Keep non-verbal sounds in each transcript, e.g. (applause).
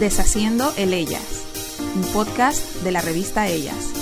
Deshaciendo el Ellas, un podcast de la revista Ellas.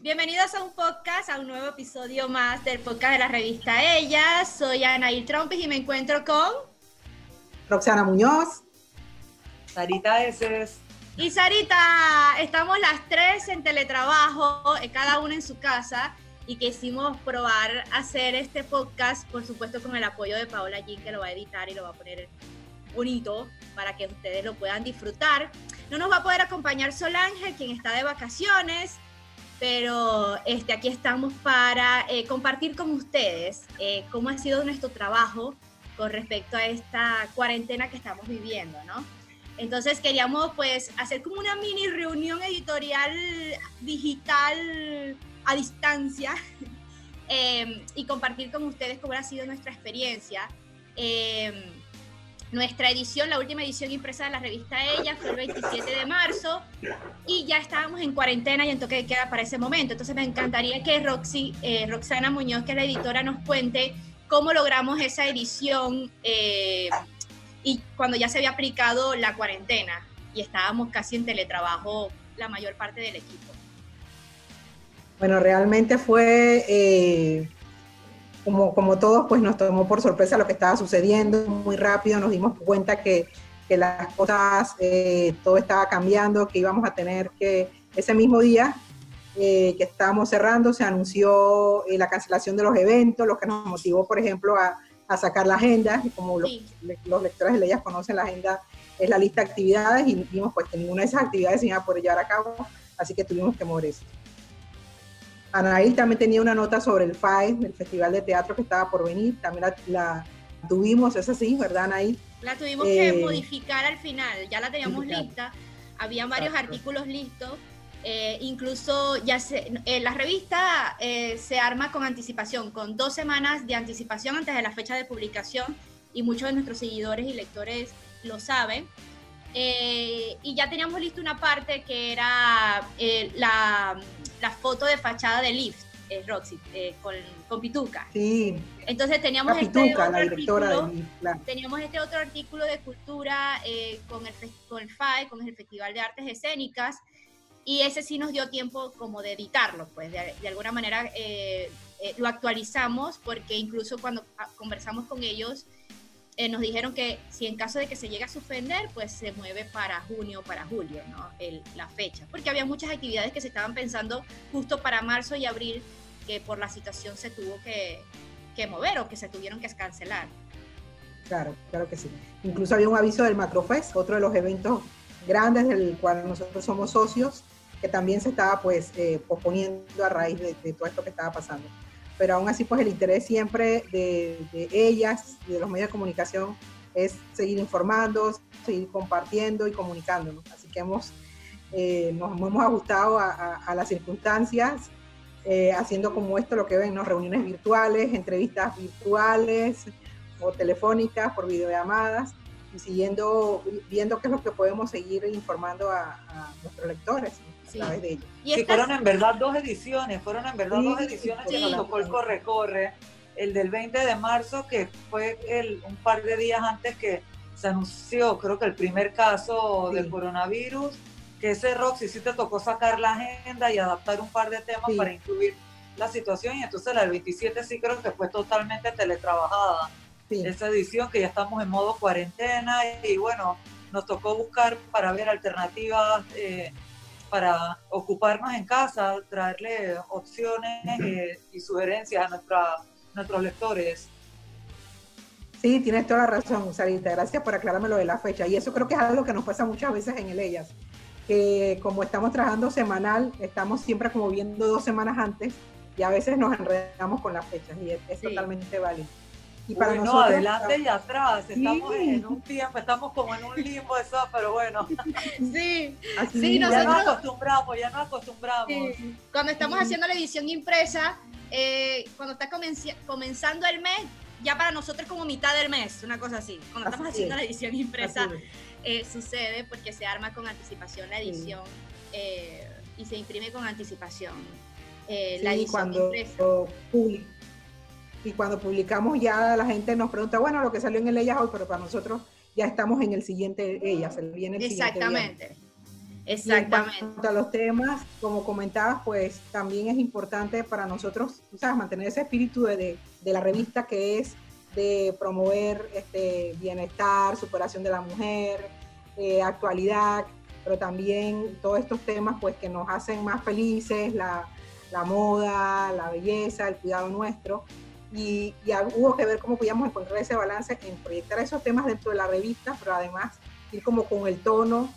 Bienvenidos a un podcast, a un nuevo episodio más del podcast de la revista Ellas. Soy Anaí Trompis y me encuentro con Roxana Muñoz, Sarita Eses. Y Sarita, estamos las tres en teletrabajo, eh, cada una en su casa, y quisimos probar hacer este podcast, por supuesto con el apoyo de Paola Jean, que lo va a editar y lo va a poner bonito para que ustedes lo puedan disfrutar. No nos va a poder acompañar Solange, quien está de vacaciones, pero este, aquí estamos para eh, compartir con ustedes eh, cómo ha sido nuestro trabajo con respecto a esta cuarentena que estamos viviendo, ¿no? Entonces queríamos pues hacer como una mini reunión editorial digital a distancia (laughs) eh, y compartir con ustedes cómo ha sido nuestra experiencia. Eh, nuestra edición, la última edición impresa de la revista Ella fue el 27 de marzo y ya estábamos en cuarentena y en toque de queda para ese momento. Entonces me encantaría que Roxy, eh, Roxana Muñoz, que es la editora, nos cuente cómo logramos esa edición eh, y cuando ya se había aplicado la cuarentena y estábamos casi en teletrabajo la mayor parte del equipo. Bueno, realmente fue eh, como, como todos, pues nos tomó por sorpresa lo que estaba sucediendo. Muy rápido nos dimos cuenta que, que las cosas, eh, todo estaba cambiando, que íbamos a tener que, ese mismo día eh, que estábamos cerrando, se anunció eh, la cancelación de los eventos, lo que nos motivó, por ejemplo, a, a sacar la agenda, y como los, Sí. los lectores de ellas conocen, la agenda es la lista de actividades y vimos pues que ninguna de esas actividades se iba a poder llevar a cabo, así que tuvimos que mover eso. Anaí también tenía una nota sobre el FAE, el Festival de Teatro que estaba por venir, también la, la tuvimos, es así, ¿verdad, Anaí? La tuvimos que Eh, modificar al final, ya la teníamos modificar. lista, había varios Exacto. artículos listos, eh, incluso ya se, eh, la revista se arma con anticipación, con dos semanas de anticipación antes de la fecha de publicación y muchos de nuestros seguidores y lectores lo saben. Eh, y ya teníamos lista una parte que era eh, la, la foto de fachada de Lift, eh, Roxy, eh, con, con Pituca. Sí, Entonces teníamos este Pituca, la otro directora artículo de claro. teníamos este otro artículo de cultura eh, con, el, con el FAE, con el Festival de Artes Escénicas, y ese sí nos dio tiempo como de editarlo, pues de, de alguna manera eh, lo actualizamos porque incluso cuando ah, conversamos con ellos eh, nos dijeron que si en caso de que se llegue a suspender, pues se mueve para junio, para julio, ¿no? El- la fecha, porque había muchas actividades que se estaban pensando justo para marzo y abril que por la situación se tuvo que, mover o que se tuvieron que cancelar. Claro, claro que sí. Incluso había un aviso del Macrofest, otro de los eventos grandes del cual nosotros somos socios, que también se estaba pues eh, posponiendo a raíz de todo esto que estaba pasando. Pero aún así pues el interés siempre de, de ellas de los medios de comunicación es seguir informando, seguir compartiendo y comunicándonos. Así que hemos, eh, nos hemos ajustado a, las circunstancias, eh, haciendo como esto lo que ven, ¿no? reuniones virtuales, entrevistas virtuales, o telefónicas, por videollamadas, y siguiendo, viendo qué es lo que podemos seguir informando a, nuestros lectores Sí. de ellos. Y estas- fueron en verdad dos ediciones, fueron en verdad Sí, dos ediciones que sí. nos tocó el corre-corre. El del 20 de marzo, que fue el, un par de días antes que se anunció, creo que el primer caso del coronavirus, que ese Roxy sí te tocó sacar la agenda y adaptar un par de temas para incluir la situación. Y entonces la del 27 sí creo que fue totalmente teletrabajada. Esa edición que ya estamos en modo cuarentena y bueno, nos tocó buscar para ver alternativas eh, para ocuparnos en casa, traerle opciones eh, y sugerencias a nuestra, nuestros lectores. sí, tienes toda la razón, Sarita. Gracias por aclararme lo de la fecha. Y eso creo que es algo que nos pasa muchas veces en el Ellas, que como estamos trabajando semanal, estamos siempre como viendo dos semanas antes y a veces nos enredamos con las fechas y es, Sí. totalmente válido. Y Uy, para no, nosotros, adelante y atrás, estamos Sí. en un tiempo, estamos como en un limbo eso, pero bueno, (laughs) Sí, así Sí, ya nos acostumbramos, ya nos acostumbramos. sí. Cuando estamos Sí. haciendo la edición impresa, eh, cuando está comenci- comenzando el mes, ya para nosotros es como mitad del mes, una cosa así. Cuando estamos Así haciendo es. la edición impresa, eh, sucede porque se arma con anticipación la Sí. edición eh, y se imprime con anticipación eh, la edición cuando impresa. Y cuando publicamos ya la gente nos pregunta, bueno, lo que salió en el Ellas hoy, pero para nosotros ya estamos en el siguiente, ellas, el viene el Exactamente. Exactamente. en cuanto a los temas, como comentabas, pues también es importante para nosotros, ¿sabes? mantener ese espíritu de, de, la revista que es de promover este bienestar, superación de la mujer, eh, actualidad, pero también todos estos temas pues que nos hacen más felices, la, la moda, la belleza, el cuidado nuestro. Y, y, hubo que ver cómo podíamos encontrar ese balance en proyectar esos temas dentro de la revista, pero además ir como con el tono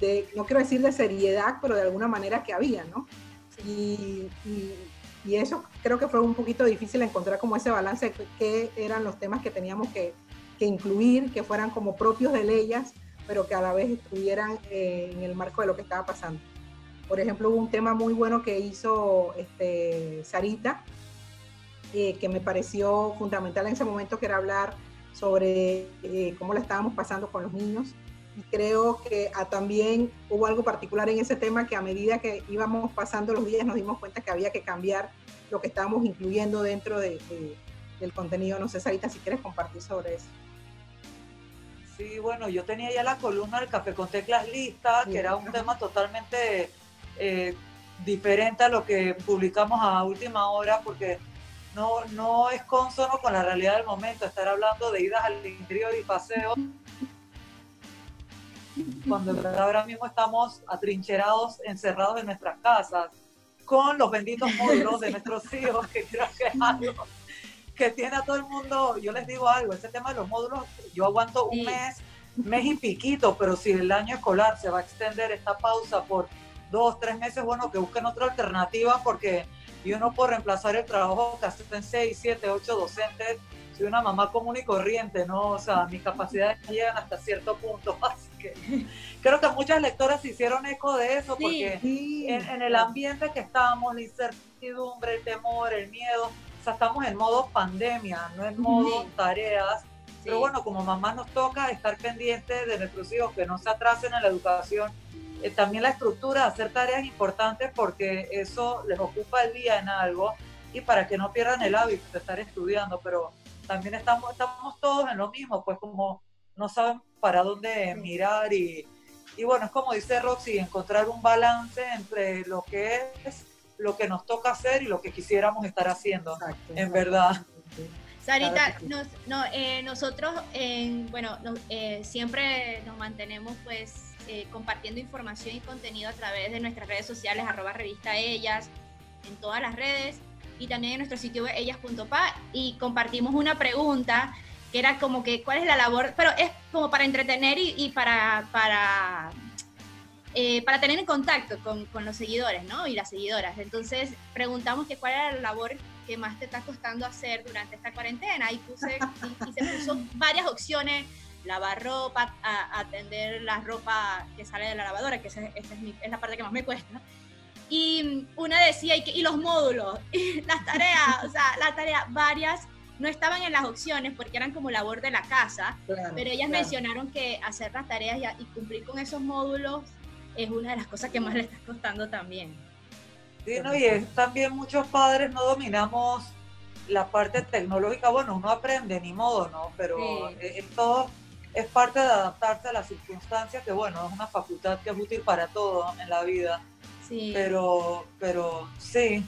de, no quiero decir de seriedad, pero de alguna manera que había, ¿no? Y, y, y, eso creo que fue un poquito difícil encontrar como ese balance, que eran los temas que teníamos que, que, incluir, que fueran como propios de ellas, pero que a la vez estuvieran eh, en el marco de lo que estaba pasando. Por ejemplo, hubo un tema muy bueno que hizo este, Sarita, eh, que me pareció fundamental en ese momento, que era hablar sobre eh, cómo la estábamos pasando con los niños y creo que ah, también hubo algo particular en ese tema que a medida que íbamos pasando los días nos dimos cuenta que había que cambiar lo que estábamos incluyendo dentro de, de, del contenido. No sé, Sarita, si quieres compartir sobre eso. Sí, bueno, yo tenía ya la columna del Café con Teclas lista, que era un tema totalmente eh, diferente a lo que publicamos a última hora, porque no, no es consono con la realidad del momento estar hablando de idas al interior y paseos. Cuando ahora mismo estamos atrincherados, encerrados en nuestras casas, con los benditos módulos de (laughs) nuestros hijos, que creo que es algo que tiene a todo el mundo, yo les digo algo, ese tema de los módulos, yo aguanto un mes, mes y piquito, pero si el año escolar se va a extender esta pausa por dos, tres meses, bueno, que busquen otra alternativa porque yo no puedo reemplazar el trabajo que hacen seis, siete, ocho docentes soy una mamá común y corriente, ¿no? O sea, mis capacidades llegan hasta cierto punto. (laughs) Así que creo que muchas lectoras hicieron eco de eso, porque En, el ambiente que estamos, la incertidumbre, el temor, el miedo, o sea, estamos en modo pandemia, no en modo tareas. Pero bueno, como mamá nos toca estar pendientes de nuestros hijos, que no se atrasen en la educación. Eh, también la estructura, hacer tareas importantes porque eso les ocupa el día en algo y para que no pierdan el hábito de estar estudiando. Pero también estamos, estamos todos en lo mismo, pues como no saben para dónde mirar y, y bueno, es como dice Roxy, encontrar un balance entre lo que es lo que nos toca hacer y lo que quisiéramos estar haciendo, en verdad. Sarita, nos, no, eh, nosotros, en, bueno, eh, siempre nos mantenemos pues eh, compartiendo información y contenido a través de nuestras redes sociales, arroba revista ellas, en todas las redes y también en nuestro sitio ellas.pa y compartimos una pregunta que era como que cuál es la labor, pero es como para entretener y, y para, para, eh, para tener en contacto con, con, los seguidores ¿no? y las seguidoras. Entonces preguntamos que cuál era la labor que más te está costando hacer durante esta cuarentena y, puse, y, y se puso varias opciones lavar ropa, a, atender la ropa que sale de la lavadora, que esa, esa es, mi, es, la parte que más me cuesta, y una decía, y, que, y los módulos, (laughs) y las tareas, o sea, las tareas varias no estaban en las opciones porque eran como labor de la casa, claro, pero ellas claro. mencionaron que hacer las tareas y, y, cumplir con esos módulos es una de las cosas que más le está costando también. Sí, no, y es, también muchos padres no dominamos la parte tecnológica, bueno, uno aprende, ni modo, ¿no? Pero sí. en todo es parte de adaptarse a las circunstancias, que bueno, es una facultad que es útil para todo en la vida Sí. Pero, pero sí.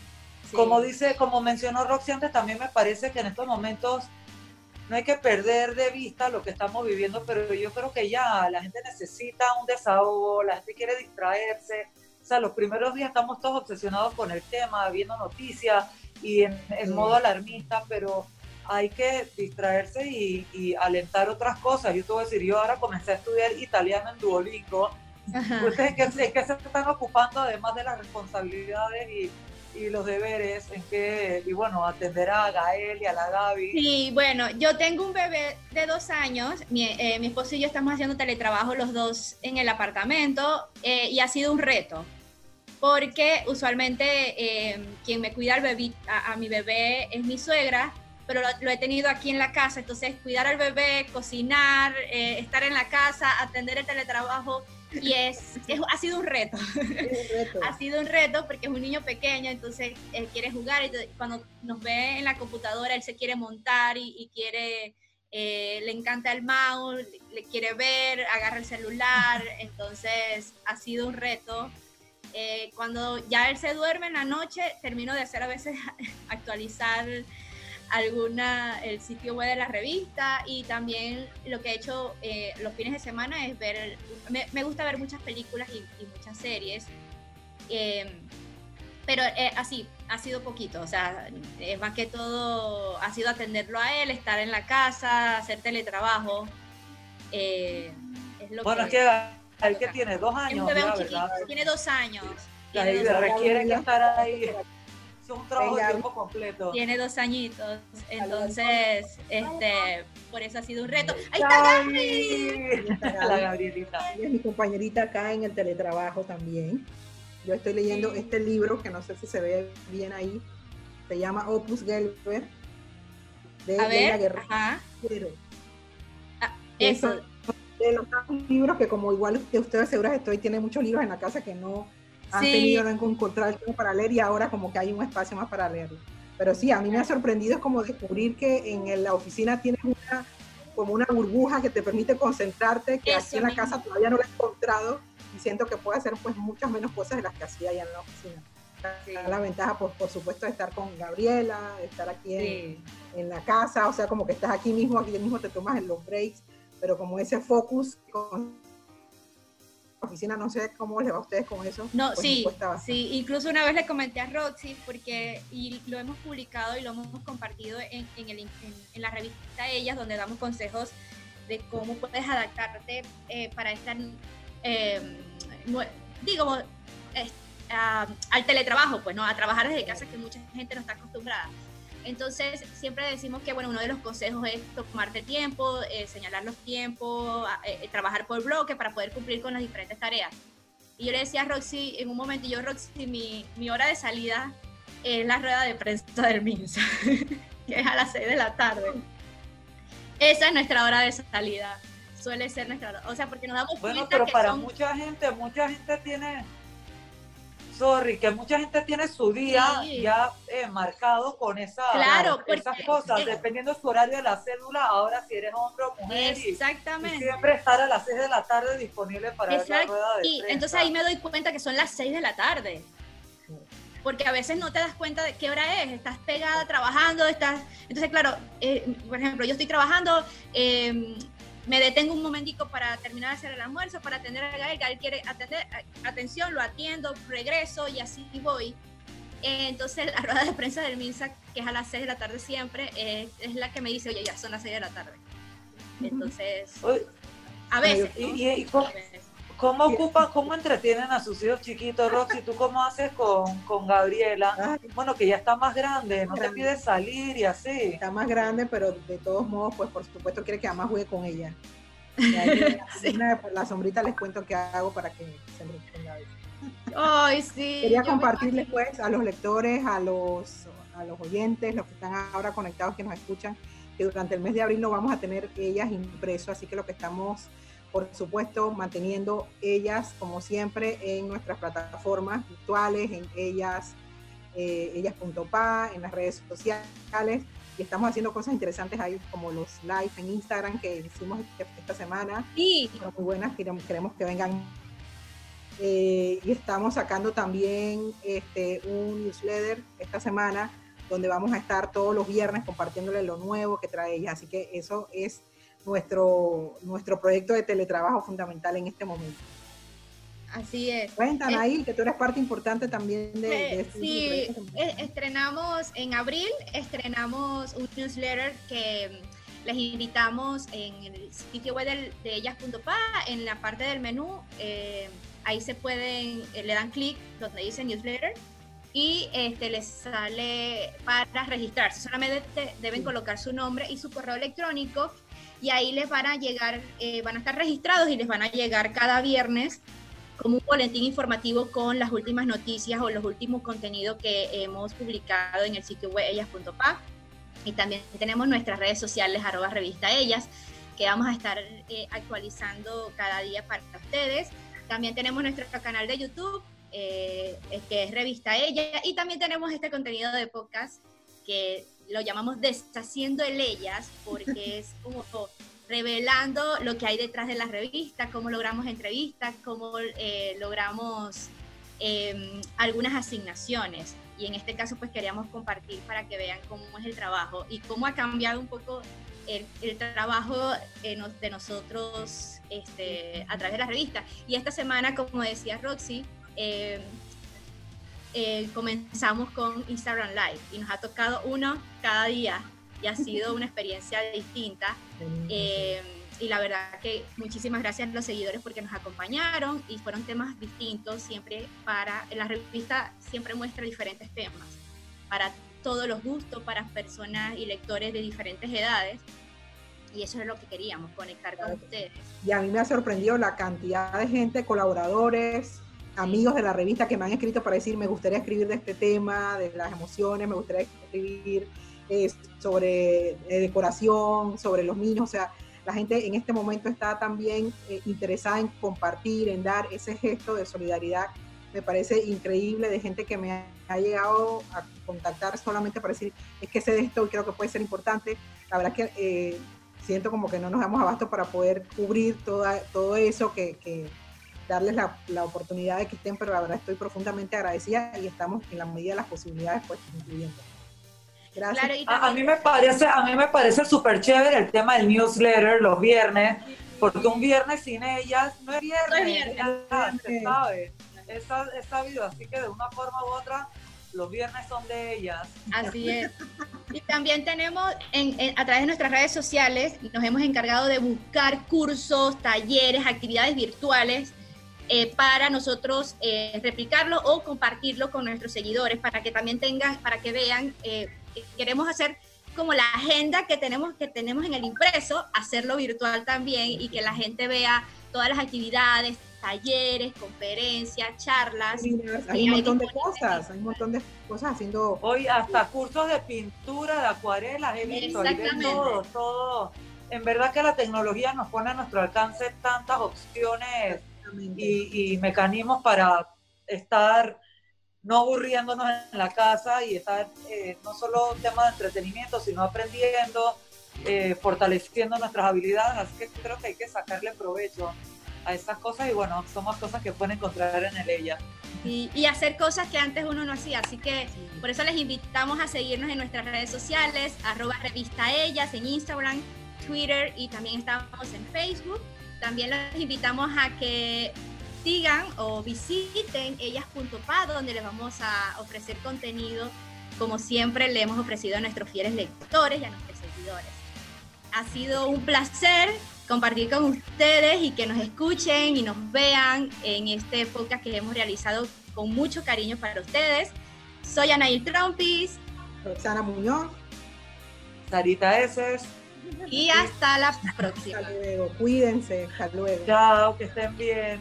sí. Como dice, como mencionó Roxy antes, también me parece que en estos momentos no hay que perder de vista lo que estamos viviendo, pero yo creo que ya la gente necesita un desahogo, la gente quiere distraerse. O sea, los primeros días estamos todos obsesionados con el tema, viendo noticias y en, en sí. modo alarmista, pero hay que distraerse y, y, alentar otras cosas. Yo te voy a decir, yo ahora comencé a estudiar italiano en Duolingo Ustedes que, que se están ocupando además de las responsabilidades y, y los deberes en que, y bueno, atender a Gael y a la Gaby. Sí, bueno, yo tengo un bebé de dos años, mi, eh, mi esposo y yo estamos haciendo teletrabajo los dos en el apartamento eh, y ha sido un reto, porque usualmente eh, quien me cuida al bebé, a, a, mi bebé es mi suegra, pero lo, lo, he tenido aquí en la casa, entonces cuidar al bebé, cocinar, eh, estar en la casa, atender el teletrabajo y es, (laughs) es, ha sido un reto. reto. (laughs) ha sido un reto porque es un niño pequeño, entonces él quiere jugar y cuando nos ve en la computadora él se quiere montar y, y quiere eh, le encanta el mouse, le, quiere ver, agarra el celular, (laughs) entonces ha sido un reto. Eh, cuando ya él se duerme en la noche, termino de hacer a veces actualizar alguna el sitio web de la revista y también lo que he hecho eh, los fines de semana es ver me, gusta ver muchas películas y, muchas series em, pero eh, así ha sido poquito o sea más que todo ha sido atenderlo a él estar en la casa hacer teletrabajo eh, es lo bueno que, es que que tiene dos años tiene dos años requiere que estar ahí un trabajo de tiempo completo. Tiene dos añitos, entonces, este, por eso ha sido un reto. ¡Ahí está Gaby! La Gabrielita. es mi compañerita acá en el teletrabajo también. Yo estoy leyendo este libro, que no sé si se ve bien ahí, se llama Opus Gelber, de A ver, Ajá. Ah, eso. De los libros que como igual que ustedes seguras estoy, tiene muchos libros en la casa que no han tenido que encontrar el tiempo para leer y ahora como que hay un espacio más para leerlo. Pero sí, a mí me ha sorprendido es como descubrir que en la oficina tienes una, como una burbuja que te permite concentrarte, que aquí en la casa todavía no lo he encontrado y siento que puedo hacer pues muchas menos cosas de las que hacía allá en la oficina. La ventaja, pues, por supuesto, de estar con Gabriela, de estar aquí en, en, la casa, o sea, como que estás aquí mismo, aquí mismo te tomas en los breaks, pero como ese focus con oficina, no sé cómo les va a ustedes con eso. No, pues sí, sí, incluso una vez le comenté a Roxy, porque, y lo hemos publicado y lo hemos compartido en, en, el, en, la revista Ellas, donde damos consejos de cómo puedes adaptarte eh, para estar, eh, digo, al teletrabajo, pues no, a trabajar desde casa, que mucha gente no está acostumbrada. Entonces, siempre decimos que, bueno, uno de los consejos es tomarte tiempo, eh, señalar los tiempos, eh, eh, trabajar por bloque para poder cumplir con las diferentes tareas. Y yo le decía a Roxy, en un momento, yo, Roxy, mi, mi hora de salida es la rueda de prensa del MINSA, (laughs) que es a las 6 de la tarde. Esa es nuestra hora de salida. Suele ser nuestra hora. O sea, porque nos damos bueno, cuenta pero para mucha gente, mucha gente tiene sorry, que mucha gente tiene su día ya eh, marcado con esa, claro, esas cosas, dependiendo de su horario de la célula, ahora si eres hombre o mujer. Exactamente. Y, siempre estar a las 6 de la tarde disponible para ver la rueda de Y entonces ahí me doy cuenta que son las 6 de la tarde. Porque a veces no te das cuenta de qué hora es, estás pegada trabajando, estás... Entonces, claro, eh, por ejemplo, yo estoy trabajando, eh, me detengo un momentico para terminar de hacer el almuerzo, para atender a Gael, Gael quiere atender, atención, lo atiendo, regreso y así voy. Entonces la rueda de prensa del MINSA, que es a las 6 de la tarde siempre, es la que me dice, oye, ya son las 6 de la tarde. Entonces, a veces. ¿Y, cómo, ocupan, cómo entretienen a sus hijos chiquitos, Roxy? ¿Tú cómo haces con, con Gabriela? Bueno, que ya está más grande, no te pide salir y así. Está más grande, pero de todos modos, pues por supuesto quiere que además juegue con ella. (laughs) la sombrita les cuento qué hago para que se entretenga. Ay, sí. Quería compartirles pues a los lectores, a los, a los oyentes, los que están ahora conectados, que nos escuchan, que durante el mes de abril no vamos a tener ellas impreso, así que lo que estamos por supuesto, manteniendo ellas, como siempre, en nuestras plataformas virtuales, en ellas, eh, ellas.pa, en las redes sociales. Y estamos haciendo cosas interesantes ahí, como los live en Instagram que hicimos esta semana. Sí. muy buenas, queremos, queremos que vengan. Eh, y estamos sacando también este, un newsletter esta semana donde vamos a estar todos los viernes compartiéndole lo nuevo que trae ella. Así que eso es nuestro, nuestro proyecto de teletrabajo fundamental en este momento. Así es. Cuéntanos ahí, que tú eres parte importante también de, este Sí, estrenamos en abril, estrenamos un newsletter que les invitamos en el sitio web de, ellas.pa, en la parte del menú, eh, ahí se pueden, eh, le dan clic donde dice newsletter y este, les sale para registrarse. Solamente deben colocar su nombre y su correo electrónico y ahí les van a llegar, eh, van a estar registrados y les van a llegar cada viernes como un boletín informativo con las últimas noticias o los últimos contenidos que hemos publicado en el sitio web ellas.pa. Y también tenemos nuestras redes sociales, arroba revista ellas, que vamos a estar eh, actualizando cada día para ustedes. También tenemos nuestro canal de YouTube, eh, que es Revista Ella, y también tenemos este contenido de podcast que lo llamamos deshaciendo el ellas, porque (laughs) es como revelando lo que hay detrás de la revista, cómo logramos entrevistas, cómo eh, logramos em, algunas asignaciones. Y en este caso, pues queríamos compartir para que vean cómo es el trabajo y cómo ha cambiado un poco el, trabajo de nosotros este, a través de la revista. Y esta semana, como decía Roxy, em, eh, comenzamos con Instagram Live y nos ha tocado uno cada día y ha sido una experiencia distinta. Eh, y la verdad que muchísimas gracias a los seguidores porque nos acompañaron y fueron temas distintos siempre para, la revista siempre muestra diferentes temas para todos los gustos, para personas y lectores de diferentes edades. Y eso es lo que queríamos, conectar con ustedes. Y a mí me ha sorprendido la cantidad de gente, colaboradores, amigos de la revista que me han escrito para decir, me gustaría escribir de este tema, de las emociones, me gustaría escribir sobre eh, decoración, sobre los niños, o sea, la gente en este momento está también eh, interesada en compartir, en dar ese gesto de solidaridad. Me parece increíble de gente que me ha, llegado a contactar solamente para decir, es que sé de esto y creo que puede ser importante. La verdad que eh, siento como que no nos damos abasto para poder cubrir toda, todo eso, que darles la, la, oportunidad de que estén, pero la verdad estoy profundamente agradecida y estamos en la medida de las posibilidades pues incluyendo a, mí me parece, a mí me parece súper chévere el tema del newsletter los viernes, porque un viernes sin ellas no es viernes, Es, sabido, así que de una forma u otra los viernes son de ellas. Así (laughs) es. Y también tenemos, a través de nuestras redes sociales, nos hemos encargado de buscar cursos, talleres, actividades virtuales eh, para nosotros eh, replicarlo o compartirlo con nuestros seguidores para que también tengan, para que vean eh, queremos hacer como la agenda que tenemos, que tenemos en el impreso, hacerlo virtual también y que la gente vea todas las actividades, talleres, conferencias, charlas. hay un montón de cosas, hay un montón de cosas haciendo. Hoy hasta cursos de pintura, de acuarelas, he visto, todo, todo. En verdad que la tecnología nos pone a nuestro alcance tantas opciones y, y mecanismos para estar no aburriéndonos en la casa y estar eh, no solo un tema de entretenimiento, sino aprendiendo, eh, fortaleciendo nuestras habilidades. Así que creo que hay que sacarle provecho a esas cosas y bueno, son más cosas que pueden encontrar en el ella. Y, y, hacer cosas que antes uno no hacía. Así que por eso les invitamos a seguirnos en nuestras redes sociales, arroba revista ellas en Instagram, Twitter y también estamos en Facebook. También les invitamos a que sigan o visiten ellas.pa, donde les vamos a ofrecer contenido como siempre le hemos ofrecido a nuestros fieles lectores y a nuestros seguidores. Ha sido un placer compartir con ustedes y que nos escuchen y nos vean en este podcast que hemos realizado con mucho cariño para ustedes. Soy Anaí Trumpis. Roxana Muñoz. Sarita Eses. Y hasta la próxima. Hasta luego. Cuídense. Hasta luego. Chao, que estén bien.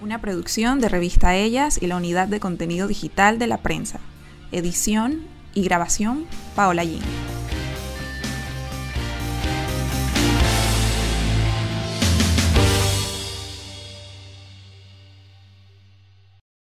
Una producción de Revista Ellas y la Unidad de Contenido Digital de la Prensa. Edición y grabación, Paola Yin.